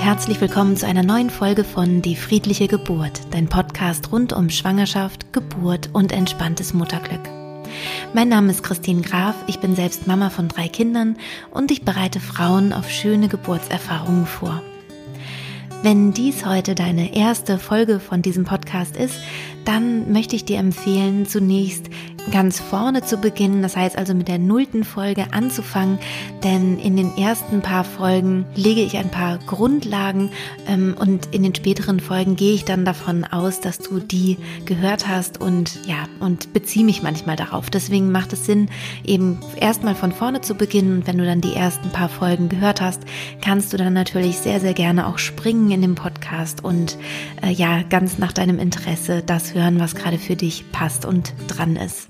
herzlich willkommen zu einer neuen Folge von Die friedliche Geburt, dein Podcast rund um Schwangerschaft, Geburt und entspanntes Mutterglück. Mein Name ist Christine Graf, ich bin selbst Mama von drei Kindern und ich bereite Frauen auf schöne Geburtserfahrungen vor. Wenn dies heute deine erste Folge von diesem Podcast ist, dann möchte ich dir empfehlen, zunächst ganz vorne zu beginnen, das heißt also mit der nullten Folge anzufangen, denn in den ersten paar Folgen lege ich ein paar Grundlagen ähm, und in den späteren Folgen gehe ich dann davon aus, dass du die gehört hast und ja, und beziehe mich manchmal darauf. Deswegen macht es Sinn, eben erstmal von vorne zu beginnen und wenn du dann die ersten paar Folgen gehört hast, kannst du dann natürlich sehr, sehr gerne auch springen in dem Podcast und äh, ja, ganz nach deinem Interesse das hören, was gerade für dich passt und dran ist.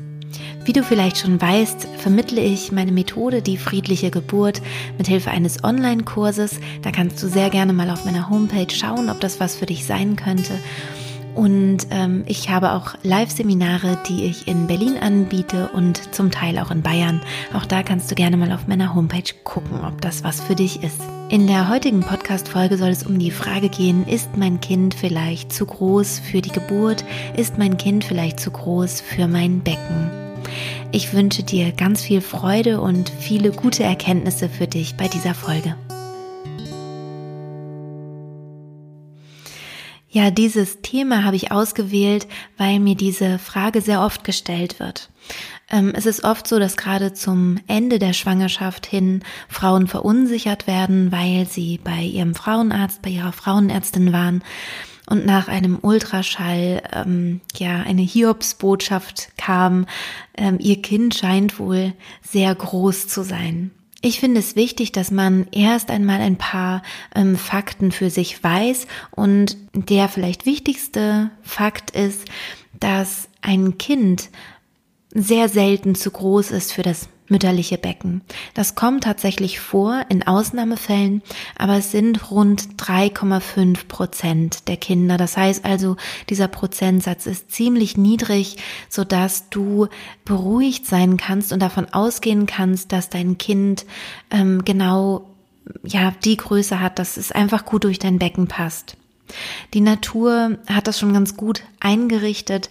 Wie du vielleicht schon weißt, vermittle ich meine Methode, die friedliche Geburt, mit Hilfe eines Online-Kurses. Da kannst du sehr gerne mal auf meiner Homepage schauen, ob das was für dich sein könnte. Und ähm, ich habe auch Live-Seminare, die ich in Berlin anbiete und zum Teil auch in Bayern. Auch da kannst du gerne mal auf meiner Homepage gucken, ob das was für dich ist. In der heutigen Podcast-Folge soll es um die Frage gehen, ist mein Kind vielleicht zu groß für die Geburt? Ist mein Kind vielleicht zu groß für mein Becken? Ich wünsche dir ganz viel Freude und viele gute Erkenntnisse für dich bei dieser Folge. Ja, dieses Thema habe ich ausgewählt, weil mir diese Frage sehr oft gestellt wird. Ähm, es ist oft so, dass gerade zum Ende der Schwangerschaft hin Frauen verunsichert werden, weil sie bei ihrem Frauenarzt, bei ihrer Frauenärztin waren und nach einem Ultraschall ähm, ja eine Hiobsbotschaft kam, ähm, ihr Kind scheint wohl sehr groß zu sein. Ich finde es wichtig, dass man erst einmal ein paar ähm, Fakten für sich weiß und der vielleicht wichtigste Fakt ist, dass ein Kind sehr selten zu groß ist für das mütterliche Becken. Das kommt tatsächlich vor in Ausnahmefällen, aber es sind rund 3,5 Prozent der Kinder. Das heißt also, dieser Prozentsatz ist ziemlich niedrig, so dass du beruhigt sein kannst und davon ausgehen kannst, dass dein Kind ähm, genau ja die Größe hat, dass es einfach gut durch dein Becken passt. Die Natur hat das schon ganz gut eingerichtet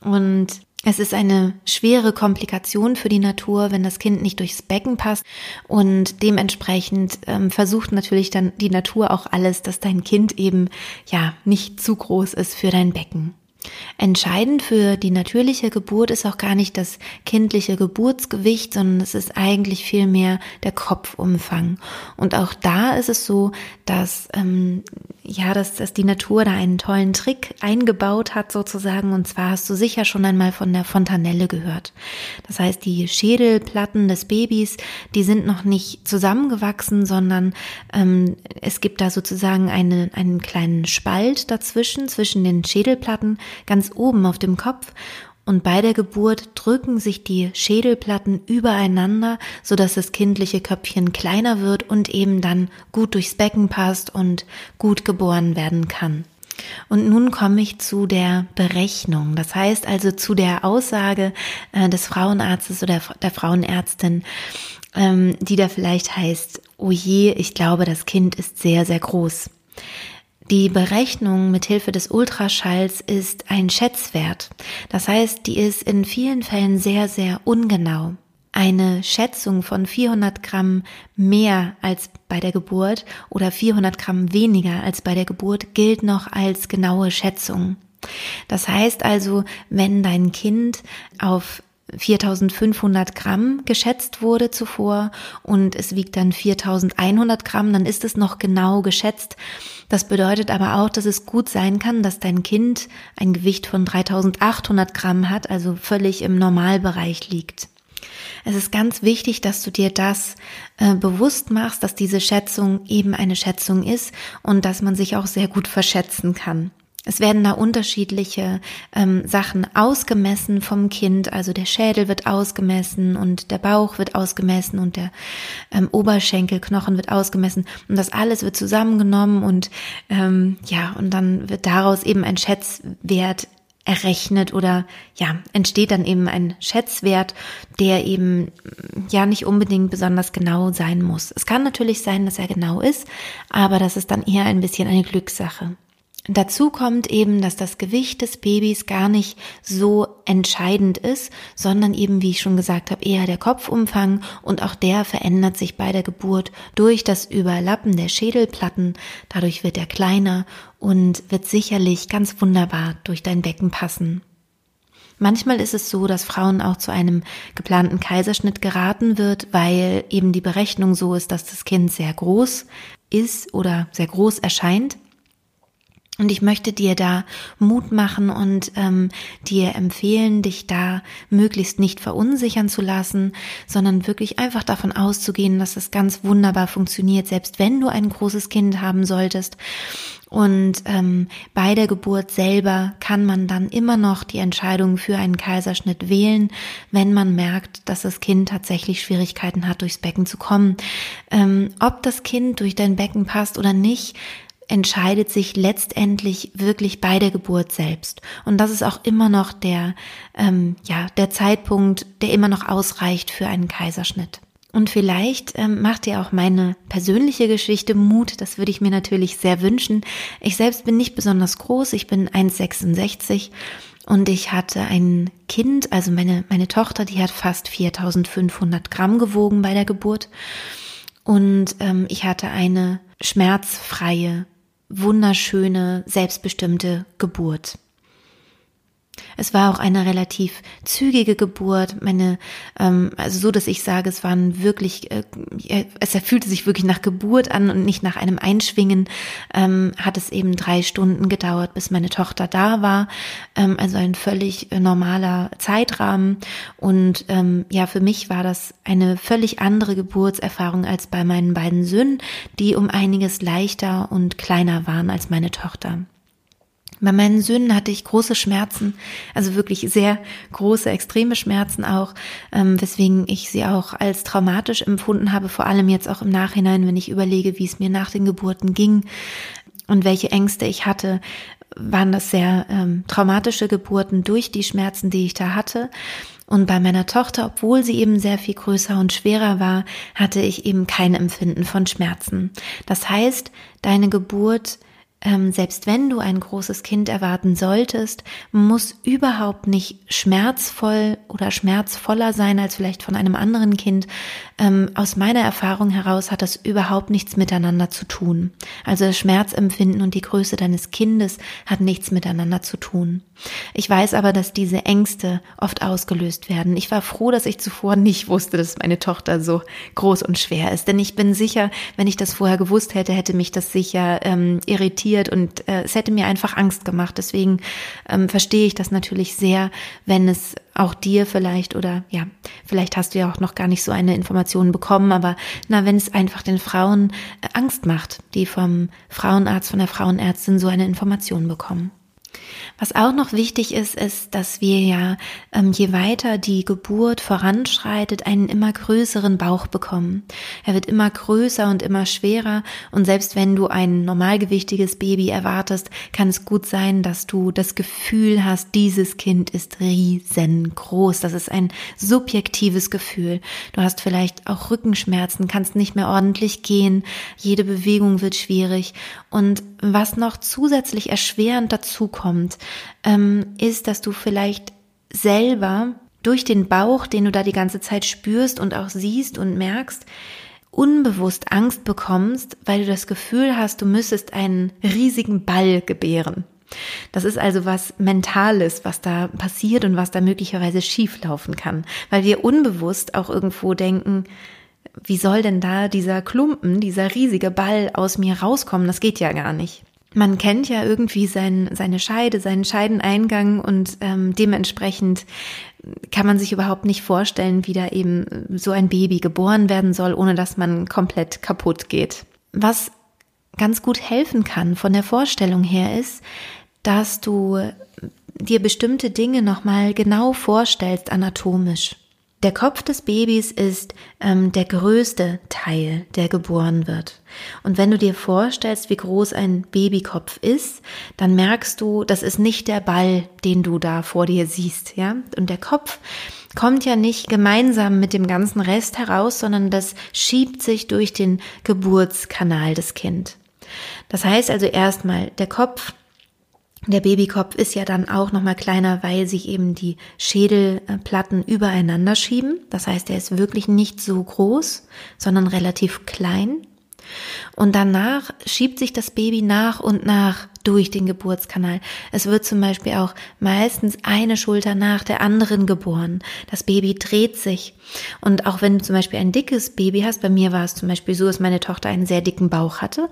und es ist eine schwere Komplikation für die Natur, wenn das Kind nicht durchs Becken passt und dementsprechend ähm, versucht natürlich dann die Natur auch alles, dass dein Kind eben ja nicht zu groß ist für dein Becken. Entscheidend für die natürliche Geburt ist auch gar nicht das kindliche Geburtsgewicht, sondern es ist eigentlich vielmehr der Kopfumfang. Und auch da ist es so, dass ähm, ja, dass, dass die Natur da einen tollen Trick eingebaut hat sozusagen. Und zwar hast du sicher schon einmal von der Fontanelle gehört. Das heißt, die Schädelplatten des Babys, die sind noch nicht zusammengewachsen, sondern ähm, es gibt da sozusagen eine, einen kleinen Spalt dazwischen, zwischen den Schädelplatten ganz oben auf dem Kopf und bei der Geburt drücken sich die Schädelplatten übereinander, so dass das kindliche Köpfchen kleiner wird und eben dann gut durchs Becken passt und gut geboren werden kann. Und nun komme ich zu der Berechnung. Das heißt also zu der Aussage äh, des Frauenarztes oder der Frauenärztin, ähm, die da vielleicht heißt, oh je, ich glaube, das Kind ist sehr, sehr groß. Die Berechnung mit Hilfe des Ultraschalls ist ein Schätzwert. Das heißt, die ist in vielen Fällen sehr, sehr ungenau. Eine Schätzung von 400 Gramm mehr als bei der Geburt oder 400 Gramm weniger als bei der Geburt gilt noch als genaue Schätzung. Das heißt also, wenn dein Kind auf 4500 Gramm geschätzt wurde zuvor und es wiegt dann 4100 Gramm, dann ist es noch genau geschätzt. Das bedeutet aber auch, dass es gut sein kann, dass dein Kind ein Gewicht von 3800 Gramm hat, also völlig im Normalbereich liegt. Es ist ganz wichtig, dass du dir das äh, bewusst machst, dass diese Schätzung eben eine Schätzung ist und dass man sich auch sehr gut verschätzen kann. Es werden da unterschiedliche ähm, Sachen ausgemessen vom Kind. Also der Schädel wird ausgemessen und der Bauch wird ausgemessen und der ähm, Oberschenkelknochen wird ausgemessen. Und das alles wird zusammengenommen und ähm, ja, und dann wird daraus eben ein Schätzwert errechnet oder ja, entsteht dann eben ein Schätzwert, der eben ja nicht unbedingt besonders genau sein muss. Es kann natürlich sein, dass er genau ist, aber das ist dann eher ein bisschen eine Glückssache. Dazu kommt eben, dass das Gewicht des Babys gar nicht so entscheidend ist, sondern eben, wie ich schon gesagt habe, eher der Kopfumfang und auch der verändert sich bei der Geburt durch das Überlappen der Schädelplatten. Dadurch wird er kleiner und wird sicherlich ganz wunderbar durch dein Becken passen. Manchmal ist es so, dass Frauen auch zu einem geplanten Kaiserschnitt geraten wird, weil eben die Berechnung so ist, dass das Kind sehr groß ist oder sehr groß erscheint. Und ich möchte dir da Mut machen und ähm, dir empfehlen, dich da möglichst nicht verunsichern zu lassen, sondern wirklich einfach davon auszugehen, dass es ganz wunderbar funktioniert, selbst wenn du ein großes Kind haben solltest. Und ähm, bei der Geburt selber kann man dann immer noch die Entscheidung für einen Kaiserschnitt wählen, wenn man merkt, dass das Kind tatsächlich Schwierigkeiten hat, durchs Becken zu kommen. Ähm, ob das Kind durch dein Becken passt oder nicht, entscheidet sich letztendlich wirklich bei der Geburt selbst. Und das ist auch immer noch der, ähm, ja, der Zeitpunkt, der immer noch ausreicht für einen Kaiserschnitt. Und vielleicht ähm, macht dir auch meine persönliche Geschichte Mut. Das würde ich mir natürlich sehr wünschen. Ich selbst bin nicht besonders groß. Ich bin 1,66 und ich hatte ein Kind, also meine, meine Tochter, die hat fast 4500 Gramm gewogen bei der Geburt. Und ähm, ich hatte eine schmerzfreie wunderschöne, selbstbestimmte Geburt. Es war auch eine relativ zügige Geburt, meine, ähm, also so, dass ich sage, es waren wirklich, äh, es erfüllte sich wirklich nach Geburt an und nicht nach einem Einschwingen. Ähm, hat es eben drei Stunden gedauert, bis meine Tochter da war. Ähm, also ein völlig äh, normaler Zeitrahmen. Und ähm, ja, für mich war das eine völlig andere Geburtserfahrung als bei meinen beiden Söhnen, die um einiges leichter und kleiner waren als meine Tochter. Bei meinen Söhnen hatte ich große Schmerzen, also wirklich sehr große, extreme Schmerzen auch, ähm, weswegen ich sie auch als traumatisch empfunden habe, vor allem jetzt auch im Nachhinein, wenn ich überlege, wie es mir nach den Geburten ging und welche Ängste ich hatte, waren das sehr ähm, traumatische Geburten durch die Schmerzen, die ich da hatte. Und bei meiner Tochter, obwohl sie eben sehr viel größer und schwerer war, hatte ich eben kein Empfinden von Schmerzen. Das heißt, deine Geburt ähm, selbst wenn du ein großes Kind erwarten solltest, muss überhaupt nicht schmerzvoll oder schmerzvoller sein als vielleicht von einem anderen Kind. Ähm, aus meiner Erfahrung heraus hat das überhaupt nichts miteinander zu tun. Also das Schmerzempfinden und die Größe deines Kindes hat nichts miteinander zu tun. Ich weiß aber, dass diese Ängste oft ausgelöst werden. Ich war froh, dass ich zuvor nicht wusste, dass meine Tochter so groß und schwer ist. Denn ich bin sicher, wenn ich das vorher gewusst hätte, hätte mich das sicher ähm, irritiert und äh, es hätte mir einfach Angst gemacht. Deswegen ähm, verstehe ich das natürlich sehr, wenn es auch dir vielleicht oder ja, vielleicht hast du ja auch noch gar nicht so eine Information bekommen, aber na, wenn es einfach den Frauen äh, Angst macht, die vom Frauenarzt, von der Frauenärztin so eine Information bekommen. Was auch noch wichtig ist, ist, dass wir ja, ähm, je weiter die Geburt voranschreitet, einen immer größeren Bauch bekommen. Er wird immer größer und immer schwerer und selbst wenn du ein normalgewichtiges Baby erwartest, kann es gut sein, dass du das Gefühl hast, dieses Kind ist riesengroß. Das ist ein subjektives Gefühl. Du hast vielleicht auch Rückenschmerzen, kannst nicht mehr ordentlich gehen, jede Bewegung wird schwierig und was noch zusätzlich erschwerend dazu kommt, ähm, ist, dass du vielleicht selber durch den Bauch, den du da die ganze Zeit spürst und auch siehst und merkst, unbewusst Angst bekommst, weil du das Gefühl hast, du müsstest einen riesigen Ball gebären. Das ist also was Mentales, was da passiert und was da möglicherweise schieflaufen kann, weil wir unbewusst auch irgendwo denken, wie soll denn da dieser Klumpen, dieser riesige Ball aus mir rauskommen? Das geht ja gar nicht man kennt ja irgendwie sein, seine Scheide, seinen Scheideneingang und ähm, dementsprechend kann man sich überhaupt nicht vorstellen, wie da eben so ein Baby geboren werden soll, ohne dass man komplett kaputt geht. Was ganz gut helfen kann von der Vorstellung her ist, dass du dir bestimmte Dinge nochmal genau vorstellst anatomisch. Der Kopf des Babys ist ähm, der größte Teil, der geboren wird. Und wenn du dir vorstellst, wie groß ein Babykopf ist, dann merkst du, das ist nicht der Ball, den du da vor dir siehst, ja? Und der Kopf kommt ja nicht gemeinsam mit dem ganzen Rest heraus, sondern das schiebt sich durch den Geburtskanal des Kind. Das heißt also erstmal, der Kopf der Babykopf ist ja dann auch noch mal kleiner, weil sich eben die Schädelplatten übereinander schieben. Das heißt, er ist wirklich nicht so groß, sondern relativ klein. Und danach schiebt sich das Baby nach und nach durch den Geburtskanal. Es wird zum Beispiel auch meistens eine Schulter nach der anderen geboren. Das Baby dreht sich. Und auch wenn du zum Beispiel ein dickes Baby hast, bei mir war es zum Beispiel so, dass meine Tochter einen sehr dicken Bauch hatte,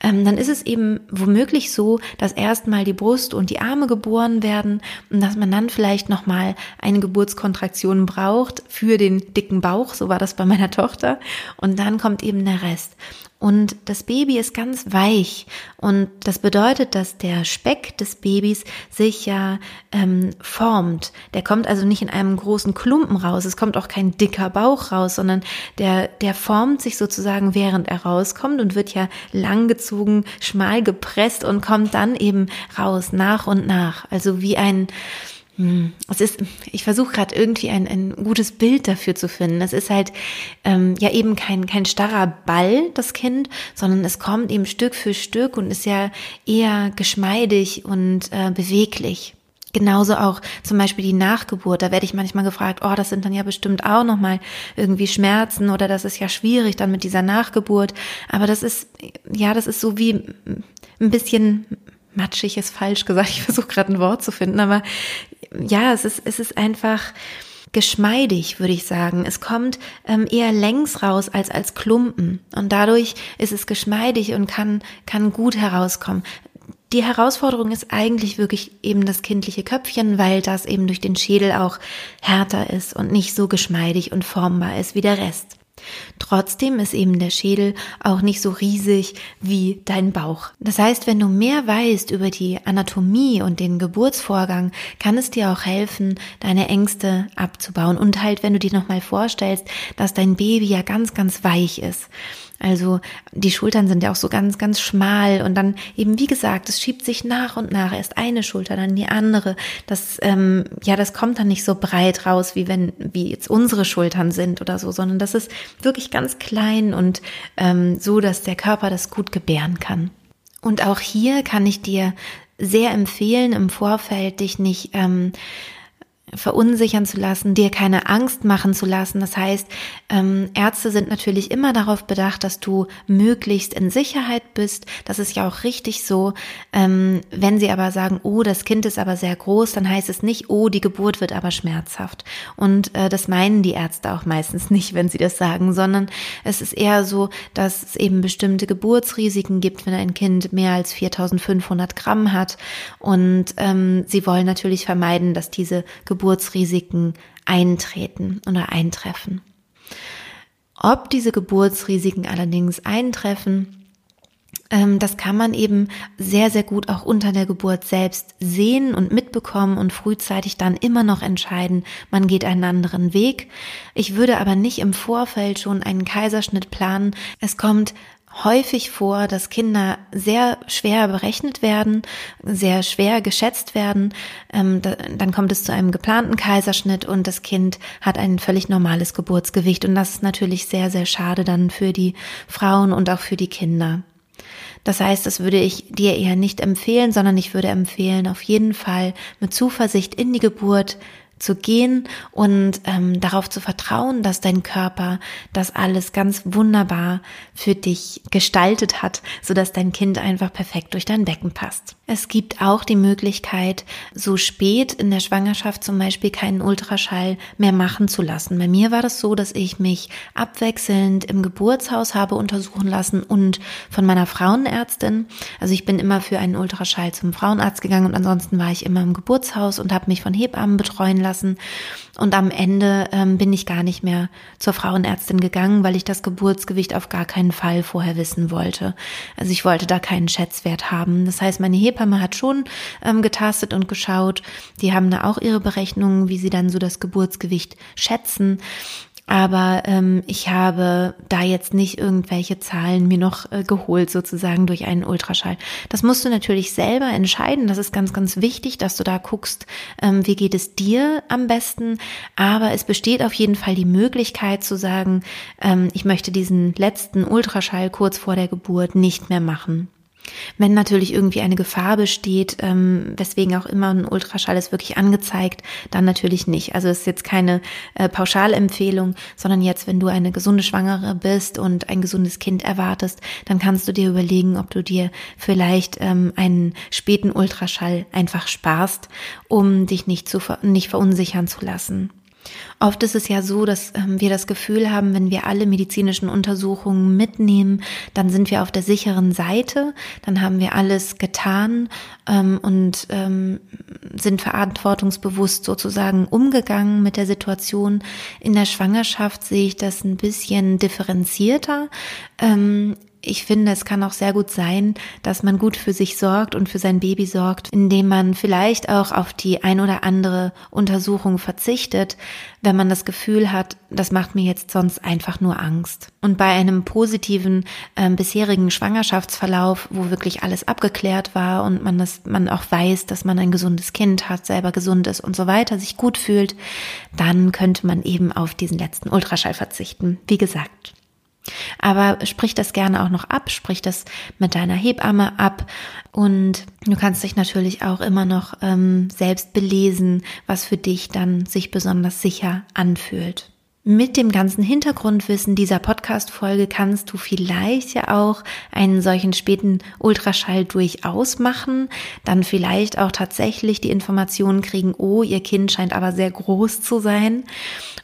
ähm, dann ist es eben womöglich so, dass erstmal die Brust und die Arme geboren werden und dass man dann vielleicht nochmal eine Geburtskontraktion braucht für den dicken Bauch. So war das bei meiner Tochter. Und dann kommt eben der Rest. Und das Baby ist ganz weich. Und das bedeutet, dass der Speck des Babys sich ja ähm, formt. Der kommt also nicht in einem großen Klumpen raus. Es kommt auch kein dicker Bauch raus, sondern der, der formt sich sozusagen, während er rauskommt und wird ja langgezogen, schmal gepresst und kommt dann eben raus, nach und nach. Also wie ein, es ist, ich versuche gerade irgendwie ein, ein gutes Bild dafür zu finden. Es ist halt ähm, ja eben kein, kein starrer Ball, das Kind, sondern es kommt eben Stück für Stück und ist ja eher geschmeidig und äh, beweglich. Genauso auch zum Beispiel die Nachgeburt. Da werde ich manchmal gefragt, oh, das sind dann ja bestimmt auch nochmal irgendwie Schmerzen oder das ist ja schwierig dann mit dieser Nachgeburt. Aber das ist, ja, das ist so wie ein bisschen matschig ist falsch gesagt. Ich versuche gerade ein Wort zu finden, aber ja, es ist, es ist einfach geschmeidig, würde ich sagen. Es kommt ähm, eher längs raus als als Klumpen und dadurch ist es geschmeidig und kann kann gut herauskommen. Die Herausforderung ist eigentlich wirklich eben das kindliche Köpfchen, weil das eben durch den Schädel auch härter ist und nicht so geschmeidig und formbar ist wie der Rest. Trotzdem ist eben der Schädel auch nicht so riesig wie dein Bauch. Das heißt, wenn du mehr weißt über die Anatomie und den Geburtsvorgang, kann es dir auch helfen, deine Ängste abzubauen. Und halt, wenn du dir nochmal vorstellst, dass dein Baby ja ganz, ganz weich ist. Also die Schultern sind ja auch so ganz, ganz schmal und dann eben, wie gesagt, es schiebt sich nach und nach erst eine Schulter, dann die andere. Das, ähm, ja, das kommt dann nicht so breit raus, wie wenn, wie jetzt unsere Schultern sind oder so, sondern das ist wirklich ganz klein und ähm, so, dass der Körper das gut gebären kann. Und auch hier kann ich dir sehr empfehlen, im Vorfeld dich nicht ähm, verunsichern zu lassen, dir keine Angst machen zu lassen. Das heißt, ähm, Ärzte sind natürlich immer darauf bedacht, dass du möglichst in Sicherheit bist. Das ist ja auch richtig so. Ähm, wenn sie aber sagen, oh, das Kind ist aber sehr groß, dann heißt es nicht, oh, die Geburt wird aber schmerzhaft. Und äh, das meinen die Ärzte auch meistens nicht, wenn sie das sagen, sondern es ist eher so, dass es eben bestimmte Geburtsrisiken gibt, wenn ein Kind mehr als 4500 Gramm hat. Und ähm, sie wollen natürlich vermeiden, dass diese Geburt Geburtsrisiken eintreten oder eintreffen. Ob diese Geburtsrisiken allerdings eintreffen, ähm, das kann man eben sehr, sehr gut auch unter der Geburt selbst sehen und mitbekommen und frühzeitig dann immer noch entscheiden, man geht einen anderen Weg. Ich würde aber nicht im Vorfeld schon einen Kaiserschnitt planen. Es kommt häufig vor, dass Kinder sehr schwer berechnet werden, sehr schwer geschätzt werden. Ähm, dann kommt es zu einem geplanten Kaiserschnitt und das Kind hat ein völlig normales Geburtsgewicht. Und das ist natürlich sehr, sehr schade dann für die Frauen und auch für die Kinder. Das heißt, das würde ich dir eher nicht empfehlen, sondern ich würde empfehlen, auf jeden Fall mit Zuversicht in die Geburt zu gehen und ähm, darauf zu vertrauen, dass dein Körper das alles ganz wunderbar für dich gestaltet hat, so dass dein Kind einfach perfekt durch dein Becken passt. Es gibt auch die Möglichkeit, so spät in der Schwangerschaft zum Beispiel keinen Ultraschall mehr machen zu lassen. Bei mir war das so, dass ich mich abwechselnd im Geburtshaus habe untersuchen lassen und von meiner Frauenärztin. Also ich bin immer für einen Ultraschall zum Frauenarzt gegangen und ansonsten war ich immer im Geburtshaus und habe mich von Hebammen betreuen lassen lassen. Und am Ende ähm, bin ich gar nicht mehr zur Frauenärztin gegangen, weil ich das Geburtsgewicht auf gar keinen Fall vorher wissen wollte. Also ich wollte da keinen Schätzwert haben. Das heißt, meine Hebamme hat schon ähm, getastet und geschaut. Die haben da auch ihre Berechnungen, wie sie dann so das Geburtsgewicht schätzen. Aber ähm, ich habe da jetzt nicht irgendwelche Zahlen mir noch äh, geholt, sozusagen durch einen Ultraschall. Das musst du natürlich selber entscheiden. Das ist ganz, ganz wichtig, dass du da guckst, ähm, wie geht es dir am besten. Aber es besteht auf jeden Fall die Möglichkeit zu sagen, ähm, ich möchte diesen letzten Ultraschall kurz vor der Geburt nicht mehr machen. Wenn natürlich irgendwie eine Gefahr besteht, ähm, weswegen auch immer ein Ultraschall ist wirklich angezeigt, dann natürlich nicht. Also es ist jetzt keine äh, Pauschalempfehlung, sondern jetzt, wenn du eine gesunde Schwangere bist und ein gesundes Kind erwartest, dann kannst du dir überlegen, ob du dir vielleicht ähm, einen späten Ultraschall einfach sparst, um dich nicht zu nicht verunsichern zu lassen. Oft ist es ja so, dass ähm, wir das Gefühl haben, wenn wir alle medizinischen Untersuchungen mitnehmen, dann sind wir auf der sicheren Seite, dann haben wir alles getan ähm, und ähm, sind verantwortungsbewusst sozusagen umgegangen mit der Situation. In der Schwangerschaft sehe ich das ein bisschen differenzierter. Ich finde, es kann auch sehr gut sein, dass man gut für sich sorgt und für sein Baby sorgt, indem man vielleicht auch auf die ein oder andere Untersuchung verzichtet, wenn man das Gefühl hat, das macht mir jetzt sonst einfach nur Angst. Und bei einem positiven äh, bisherigen Schwangerschaftsverlauf, wo wirklich alles abgeklärt war und man das, man auch weiß, dass man ein gesundes Kind hat, selber gesund ist und so weiter, sich gut fühlt, dann könnte man eben auf diesen letzten Ultraschall verzichten. Wie gesagt. Aber sprich das gerne auch noch ab, sprich das mit deiner Hebamme ab und du kannst dich natürlich auch immer noch ähm, selbst belesen, was für dich dann sich besonders sicher anfühlt. Mit dem ganzen Hintergrundwissen dieser Podcast-Folge kannst du vielleicht ja auch einen solchen späten Ultraschall durchaus machen, dann vielleicht auch tatsächlich die Informationen kriegen, oh, ihr Kind scheint aber sehr groß zu sein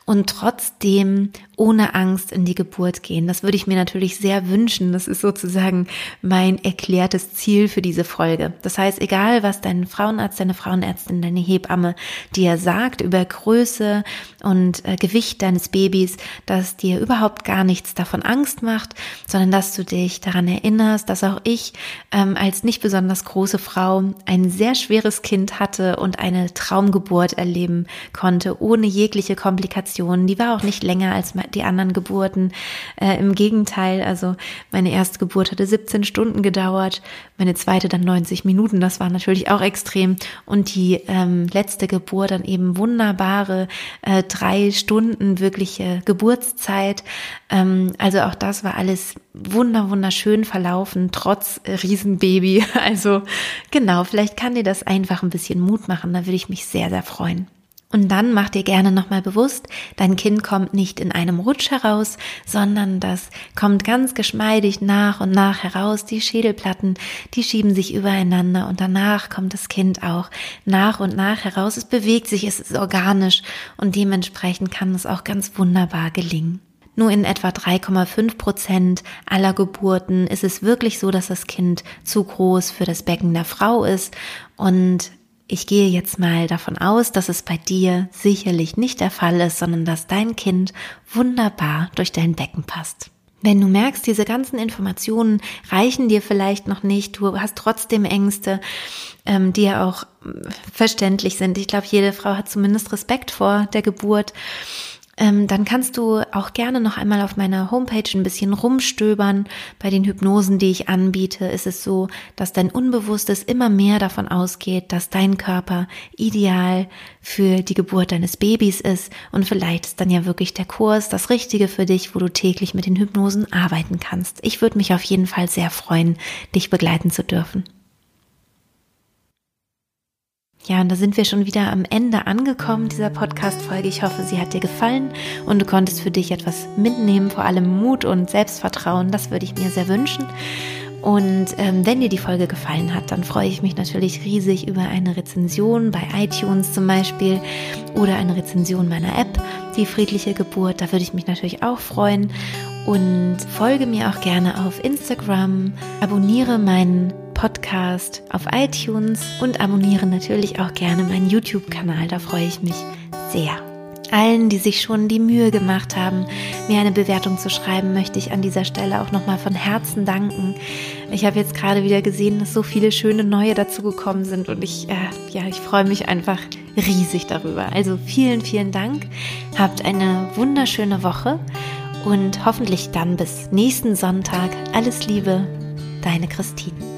und trotzdem ohne Angst in die Geburt gehen. Das würde ich mir natürlich sehr wünschen. Das ist sozusagen mein erklärtes Ziel für diese Folge. Das heißt, egal was dein Frauenarzt, deine Frauenärztin, deine Hebamme dir sagt über Größe und äh, Gewicht deines Babys, dass dir überhaupt gar nichts davon Angst macht, sondern dass du dich daran erinnerst, dass auch ich ähm, als nicht besonders große Frau ein sehr schweres Kind hatte und eine Traumgeburt erleben konnte, ohne jegliche Komplikationen. Die war auch nicht länger als die anderen Geburten. Äh, Im Gegenteil, also meine erste Geburt hatte 17 Stunden gedauert, meine zweite dann 90 Minuten. Das war natürlich auch extrem. Und die ähm, letzte Geburt dann eben wunderbare äh, drei Stunden wirkliche Geburtszeit. Ähm, also auch das war alles wunder wunderschön verlaufen, trotz Riesenbaby. Also genau, vielleicht kann dir das einfach ein bisschen Mut machen. Da würde ich mich sehr, sehr freuen. Und dann mach dir gerne nochmal bewusst, dein Kind kommt nicht in einem Rutsch heraus, sondern das kommt ganz geschmeidig nach und nach heraus. Die Schädelplatten, die schieben sich übereinander und danach kommt das Kind auch nach und nach heraus. Es bewegt sich, es ist organisch und dementsprechend kann es auch ganz wunderbar gelingen. Nur in etwa 3,5 Prozent aller Geburten ist es wirklich so, dass das Kind zu groß für das Becken der Frau ist und ich gehe jetzt mal davon aus, dass es bei dir sicherlich nicht der Fall ist, sondern dass dein Kind wunderbar durch dein Becken passt. Wenn du merkst, diese ganzen Informationen reichen dir vielleicht noch nicht, du hast trotzdem Ängste, ähm, die ja auch verständlich sind. Ich glaube, jede Frau hat zumindest Respekt vor der Geburt ähm, dann kannst du auch gerne noch einmal auf meiner Homepage ein bisschen rumstöbern. Bei den Hypnosen, die ich anbiete, ist es so, dass dein Unbewusstes immer mehr davon ausgeht, dass dein Körper ideal für die Geburt deines Babys ist und vielleicht ist dann ja wirklich der Kurs das Richtige für dich, wo du täglich mit den Hypnosen arbeiten kannst. Ich würde mich auf jeden Fall sehr freuen, dich begleiten zu dürfen. Ja, und da sind wir schon wieder am Ende angekommen dieser Podcast-Folge. Ich hoffe, sie hat dir gefallen und du konntest für dich etwas mitnehmen, vor allem Mut und Selbstvertrauen. Das würde ich mir sehr wünschen. Und ähm, wenn dir die Folge gefallen hat, dann freue ich mich natürlich riesig über eine Rezension bei iTunes zum Beispiel oder eine Rezension meiner App, die friedliche Geburt. Da würde ich mich natürlich auch freuen. Und folge mir auch gerne auf Instagram, abonniere meinen Podcast auf iTunes und abonniere natürlich auch gerne meinen YouTube-Kanal. Da freue ich mich sehr. Allen, die sich schon die Mühe gemacht haben, mir eine Bewertung zu schreiben, möchte ich an dieser Stelle auch nochmal von Herzen danken. Ich habe jetzt gerade wieder gesehen, dass so viele schöne neue dazugekommen sind und ich, äh, ja, ich freue mich einfach riesig darüber. Also vielen, vielen Dank. Habt eine wunderschöne Woche und hoffentlich dann bis nächsten Sonntag. Alles Liebe, deine Christine.